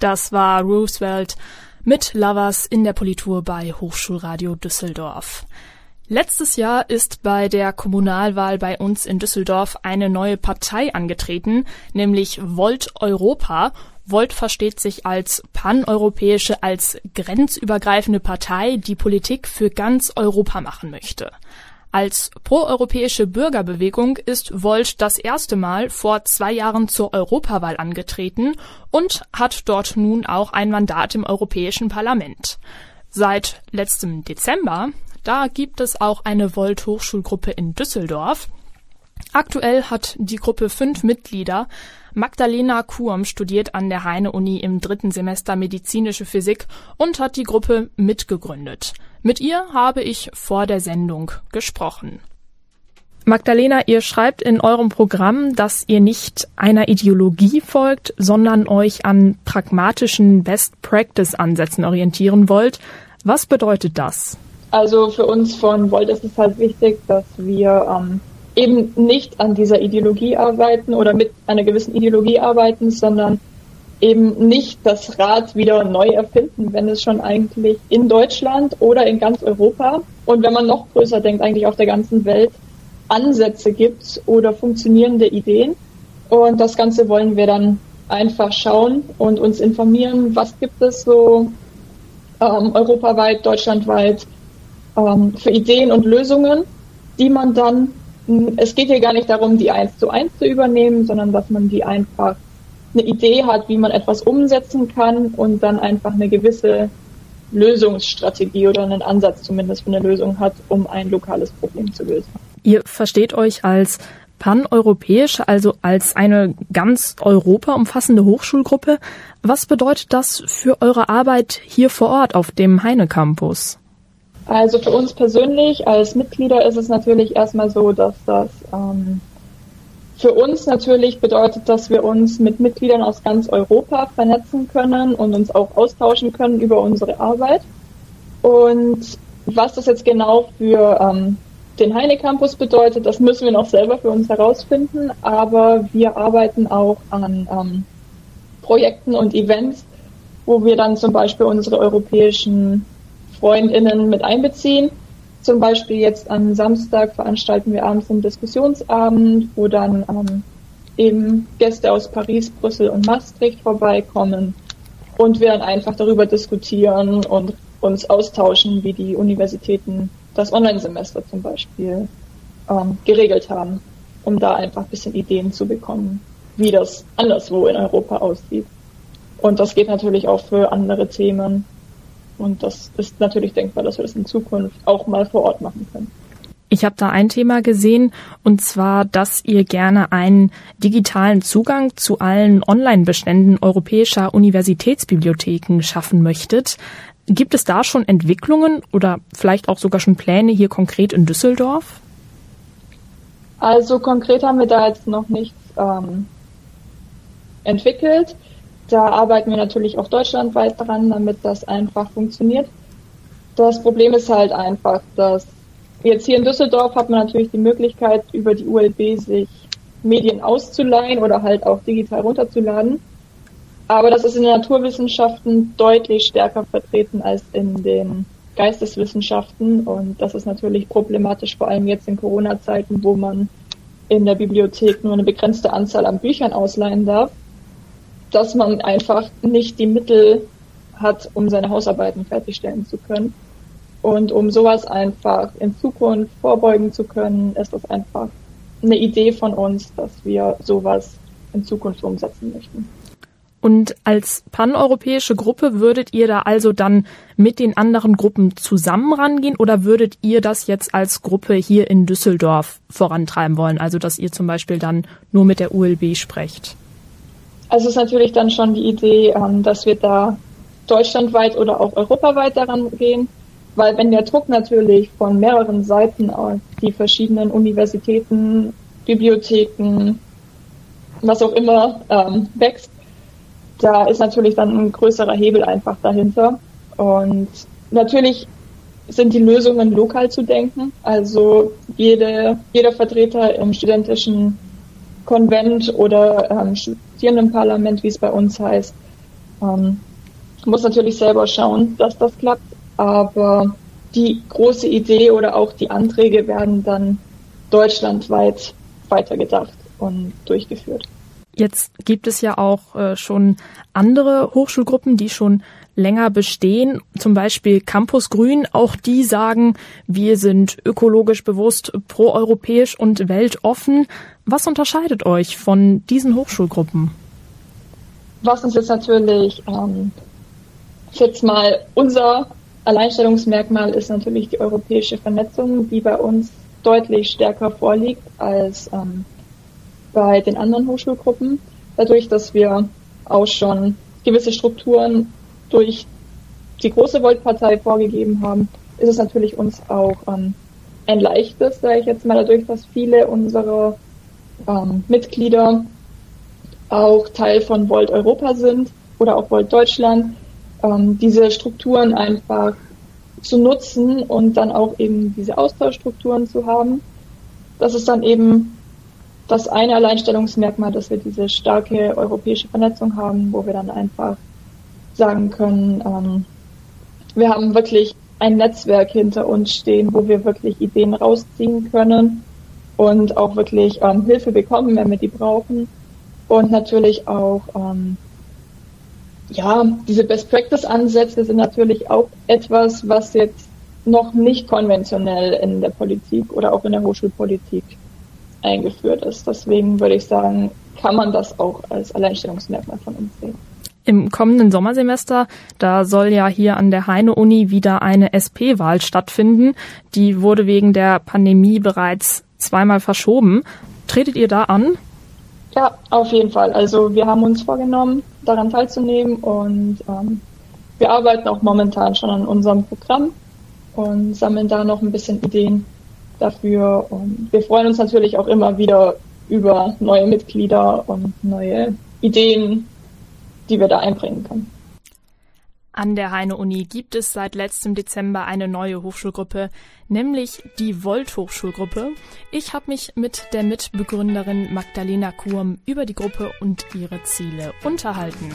Das war Roosevelt mit Lovers in der Politur bei Hochschulradio Düsseldorf. Letztes Jahr ist bei der Kommunalwahl bei uns in Düsseldorf eine neue Partei angetreten, nämlich Volt Europa. Volt versteht sich als paneuropäische, als grenzübergreifende Partei, die Politik für ganz Europa machen möchte. Als proeuropäische Bürgerbewegung ist Volt das erste Mal vor zwei Jahren zur Europawahl angetreten und hat dort nun auch ein Mandat im Europäischen Parlament. Seit letztem Dezember, da gibt es auch eine Volt Hochschulgruppe in Düsseldorf. Aktuell hat die Gruppe fünf Mitglieder. Magdalena Kurm studiert an der Heine-Uni im dritten Semester medizinische Physik und hat die Gruppe mitgegründet. Mit ihr habe ich vor der Sendung gesprochen. Magdalena, ihr schreibt in eurem Programm, dass ihr nicht einer Ideologie folgt, sondern euch an pragmatischen Best-Practice-Ansätzen orientieren wollt. Was bedeutet das? Also für uns von Volt ist es halt wichtig, dass wir ähm, eben nicht an dieser Ideologie arbeiten oder mit einer gewissen Ideologie arbeiten, sondern eben nicht das Rad wieder neu erfinden, wenn es schon eigentlich in Deutschland oder in ganz Europa und wenn man noch größer denkt, eigentlich auf der ganzen Welt Ansätze gibt oder funktionierende Ideen. Und das Ganze wollen wir dann einfach schauen und uns informieren, was gibt es so ähm, europaweit, deutschlandweit ähm, für Ideen und Lösungen, die man dann, es geht hier gar nicht darum, die eins zu eins zu übernehmen, sondern dass man die einfach eine Idee hat, wie man etwas umsetzen kann und dann einfach eine gewisse Lösungsstrategie oder einen Ansatz zumindest für eine Lösung hat, um ein lokales Problem zu lösen. Ihr versteht euch als paneuropäische, also als eine ganz Europa umfassende Hochschulgruppe. Was bedeutet das für eure Arbeit hier vor Ort auf dem Heine Campus? Also für uns persönlich als Mitglieder ist es natürlich erstmal so, dass das ähm, für uns natürlich bedeutet, dass wir uns mit Mitgliedern aus ganz Europa vernetzen können und uns auch austauschen können über unsere Arbeit. Und was das jetzt genau für ähm, den Heine Campus bedeutet, das müssen wir noch selber für uns herausfinden. Aber wir arbeiten auch an ähm, Projekten und Events, wo wir dann zum Beispiel unsere europäischen Freundinnen mit einbeziehen. Zum Beispiel jetzt am Samstag veranstalten wir abends einen Diskussionsabend, wo dann ähm, eben Gäste aus Paris, Brüssel und Maastricht vorbeikommen. Und wir dann einfach darüber diskutieren und uns austauschen, wie die Universitäten das Online-Semester zum Beispiel ähm, geregelt haben, um da einfach ein bisschen Ideen zu bekommen, wie das anderswo in Europa aussieht. Und das geht natürlich auch für andere Themen, und das ist natürlich denkbar, dass wir das in Zukunft auch mal vor Ort machen können. Ich habe da ein Thema gesehen, und zwar, dass ihr gerne einen digitalen Zugang zu allen Online-Beständen europäischer Universitätsbibliotheken schaffen möchtet. Gibt es da schon Entwicklungen oder vielleicht auch sogar schon Pläne hier konkret in Düsseldorf? Also konkret haben wir da jetzt noch nichts ähm, entwickelt. Da arbeiten wir natürlich auch deutschlandweit dran, damit das einfach funktioniert. Das Problem ist halt einfach, dass jetzt hier in Düsseldorf hat man natürlich die Möglichkeit, über die ULB sich Medien auszuleihen oder halt auch digital runterzuladen. Aber das ist in den Naturwissenschaften deutlich stärker vertreten als in den Geisteswissenschaften. Und das ist natürlich problematisch, vor allem jetzt in Corona-Zeiten, wo man in der Bibliothek nur eine begrenzte Anzahl an Büchern ausleihen darf dass man einfach nicht die Mittel hat, um seine Hausarbeiten fertigstellen zu können. Und um sowas einfach in Zukunft vorbeugen zu können, ist das einfach eine Idee von uns, dass wir sowas in Zukunft umsetzen möchten. Und als paneuropäische Gruppe würdet ihr da also dann mit den anderen Gruppen zusammen rangehen oder würdet ihr das jetzt als Gruppe hier in Düsseldorf vorantreiben wollen? Also dass ihr zum Beispiel dann nur mit der ULB sprecht? Also ist natürlich dann schon die Idee, ähm, dass wir da deutschlandweit oder auch europaweit daran gehen, weil wenn der Druck natürlich von mehreren Seiten auf die verschiedenen Universitäten, Bibliotheken, was auch immer ähm, wächst, da ist natürlich dann ein größerer Hebel einfach dahinter. Und natürlich sind die Lösungen lokal zu denken. Also jede, jeder Vertreter im studentischen Konvent oder ähm, Studierendenparlament, wie es bei uns heißt, Ähm, muss natürlich selber schauen, dass das klappt, aber die große Idee oder auch die Anträge werden dann deutschlandweit weitergedacht und durchgeführt. Jetzt gibt es ja auch äh, schon andere Hochschulgruppen, die schon länger bestehen, zum Beispiel Campus Grün. Auch die sagen, wir sind ökologisch bewusst, proeuropäisch und weltoffen. Was unterscheidet euch von diesen Hochschulgruppen? Was uns jetzt natürlich ähm, jetzt mal unser Alleinstellungsmerkmal ist natürlich die europäische Vernetzung, die bei uns deutlich stärker vorliegt als ähm, bei den anderen Hochschulgruppen. Dadurch, dass wir auch schon gewisse Strukturen durch die große Voltpartei vorgegeben haben, ist es natürlich uns auch ähm, ein leichtes, sage ich jetzt mal, dadurch, dass viele unserer ähm, Mitglieder auch Teil von Volt Europa sind oder auch Volt Deutschland, ähm, diese Strukturen einfach zu nutzen und dann auch eben diese Austauschstrukturen zu haben. Das ist dann eben das eine Alleinstellungsmerkmal, dass wir diese starke europäische Vernetzung haben, wo wir dann einfach sagen können, ähm, wir haben wirklich ein Netzwerk hinter uns stehen, wo wir wirklich Ideen rausziehen können und auch wirklich ähm, Hilfe bekommen, wenn wir die brauchen. Und natürlich auch, ähm, ja, diese Best Practice Ansätze sind natürlich auch etwas, was jetzt noch nicht konventionell in der Politik oder auch in der Hochschulpolitik eingeführt ist. Deswegen würde ich sagen, kann man das auch als Alleinstellungsmerkmal von uns sehen. Im kommenden Sommersemester, da soll ja hier an der Heine-Uni wieder eine SP-Wahl stattfinden. Die wurde wegen der Pandemie bereits zweimal verschoben. Tretet ihr da an? Ja, auf jeden Fall. Also wir haben uns vorgenommen, daran teilzunehmen und ähm, wir arbeiten auch momentan schon an unserem Programm und sammeln da noch ein bisschen Ideen dafür. Und wir freuen uns natürlich auch immer wieder über neue Mitglieder und neue Ideen, die wir da einbringen können. An der Heine-Uni gibt es seit letztem Dezember eine neue Hochschulgruppe, nämlich die Volt-Hochschulgruppe. Ich habe mich mit der Mitbegründerin Magdalena Kurm über die Gruppe und ihre Ziele unterhalten.